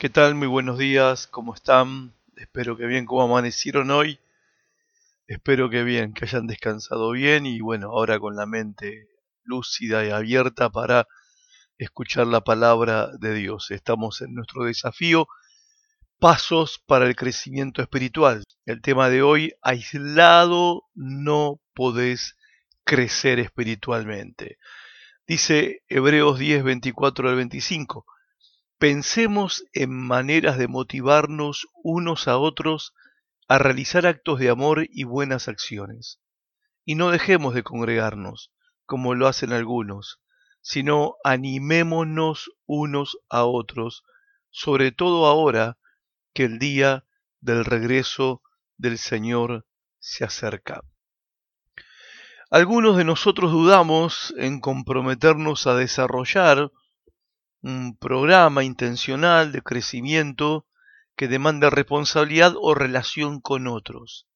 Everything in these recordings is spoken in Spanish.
¿Qué tal? Muy buenos días, ¿cómo están? Espero que bien, ¿cómo amanecieron hoy? Espero que bien, que hayan descansado bien y bueno, ahora con la mente lúcida y abierta para escuchar la palabra de Dios. Estamos en nuestro desafío, pasos para el crecimiento espiritual. El tema de hoy, aislado no podés crecer espiritualmente. Dice Hebreos 10, 24 al 25. Pensemos en maneras de motivarnos unos a otros a realizar actos de amor y buenas acciones. Y no dejemos de congregarnos, como lo hacen algunos, sino animémonos unos a otros, sobre todo ahora que el día del regreso del Señor se acerca. Algunos de nosotros dudamos en comprometernos a desarrollar un programa intencional de crecimiento que demanda responsabilidad o relación con otros,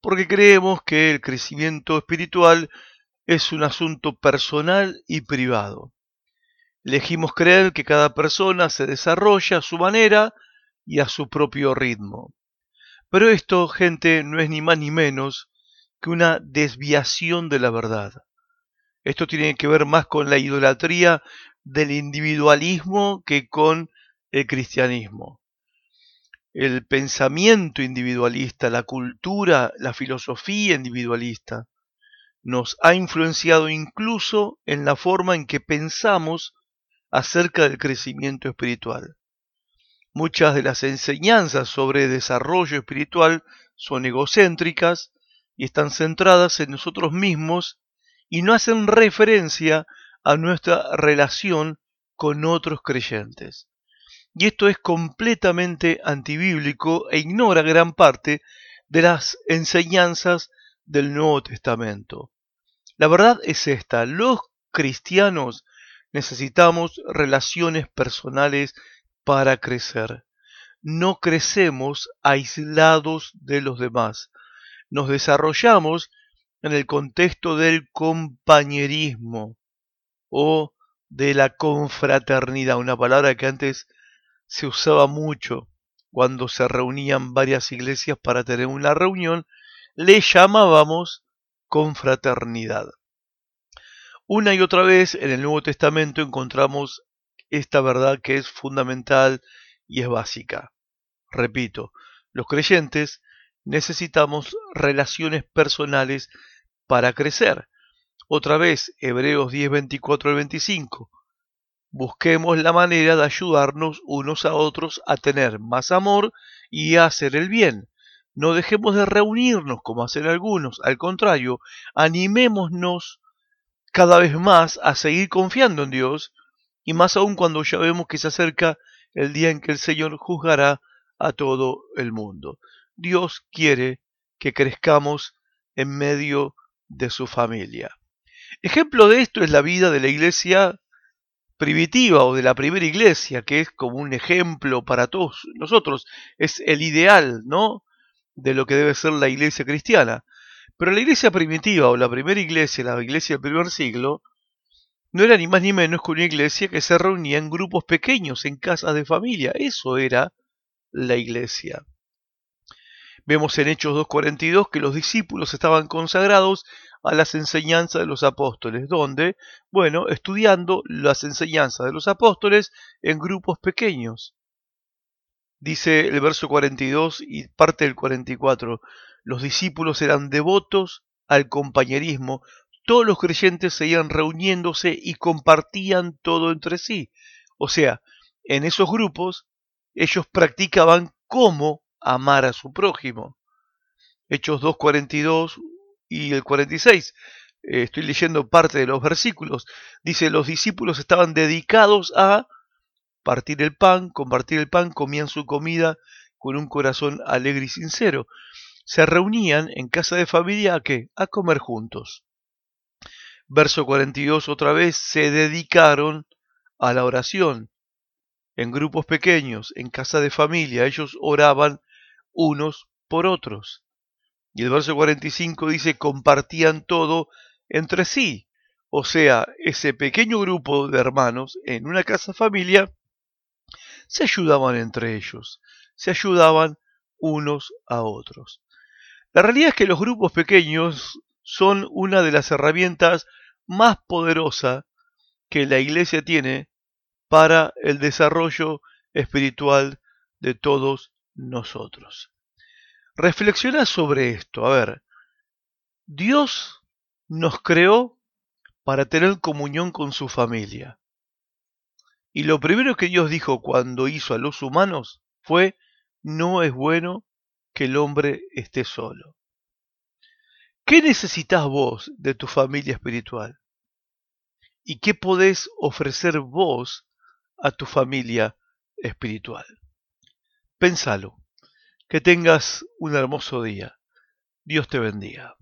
porque creemos que el crecimiento espiritual es un asunto personal y privado. Elegimos creer que cada persona se desarrolla a su manera y a su propio ritmo. Pero esto, gente, no es ni más ni menos que una desviación de la verdad. Esto tiene que ver más con la idolatría del individualismo que con el cristianismo. El pensamiento individualista, la cultura, la filosofía individualista nos ha influenciado incluso en la forma en que pensamos acerca del crecimiento espiritual. Muchas de las enseñanzas sobre desarrollo espiritual son egocéntricas y están centradas en nosotros mismos y no hacen referencia a nuestra relación con otros creyentes. Y esto es completamente antibíblico e ignora gran parte de las enseñanzas del Nuevo Testamento. La verdad es esta, los cristianos necesitamos relaciones personales para crecer. No crecemos aislados de los demás. Nos desarrollamos en el contexto del compañerismo o de la confraternidad, una palabra que antes se usaba mucho cuando se reunían varias iglesias para tener una reunión, le llamábamos confraternidad. Una y otra vez en el Nuevo Testamento encontramos esta verdad que es fundamental y es básica. Repito, los creyentes necesitamos relaciones personales para crecer. Otra vez, Hebreos 10, 24 al 25. Busquemos la manera de ayudarnos unos a otros a tener más amor y a hacer el bien. No dejemos de reunirnos como hacen algunos, al contrario, animémonos cada vez más a seguir confiando en Dios y más aún cuando ya vemos que se acerca el día en que el Señor juzgará a todo el mundo. Dios quiere que crezcamos en medio de su familia. Ejemplo de esto es la vida de la iglesia primitiva o de la primera iglesia, que es como un ejemplo para todos nosotros, es el ideal, ¿no? De lo que debe ser la iglesia cristiana. Pero la iglesia primitiva o la primera iglesia, la iglesia del primer siglo, no era ni más ni menos que una iglesia que se reunía en grupos pequeños, en casas de familia. Eso era la iglesia. Vemos en Hechos 2.42 que los discípulos estaban consagrados a las enseñanzas de los apóstoles, donde, bueno, estudiando las enseñanzas de los apóstoles en grupos pequeños. Dice el verso 42 y parte del 44, los discípulos eran devotos al compañerismo, todos los creyentes seguían reuniéndose y compartían todo entre sí. O sea, en esos grupos ellos practicaban cómo amar a su prójimo. Hechos 2.42 y el 46. Eh, estoy leyendo parte de los versículos. Dice, los discípulos estaban dedicados a partir el pan, compartir el pan, comían su comida con un corazón alegre y sincero. Se reunían en casa de familia a qué? A comer juntos. Verso 42 otra vez, se dedicaron a la oración. En grupos pequeños, en casa de familia, ellos oraban unos por otros. Y el verso 45 dice, compartían todo entre sí. O sea, ese pequeño grupo de hermanos en una casa familia se ayudaban entre ellos, se ayudaban unos a otros. La realidad es que los grupos pequeños son una de las herramientas más poderosas que la iglesia tiene para el desarrollo espiritual de todos nosotros. Reflexiona sobre esto. A ver, Dios nos creó para tener comunión con su familia. Y lo primero que Dios dijo cuando hizo a los humanos fue, no es bueno que el hombre esté solo. ¿Qué necesitas vos de tu familia espiritual? ¿Y qué podés ofrecer vos a tu familia espiritual? Pénsalo. Que tengas un hermoso día. Dios te bendiga.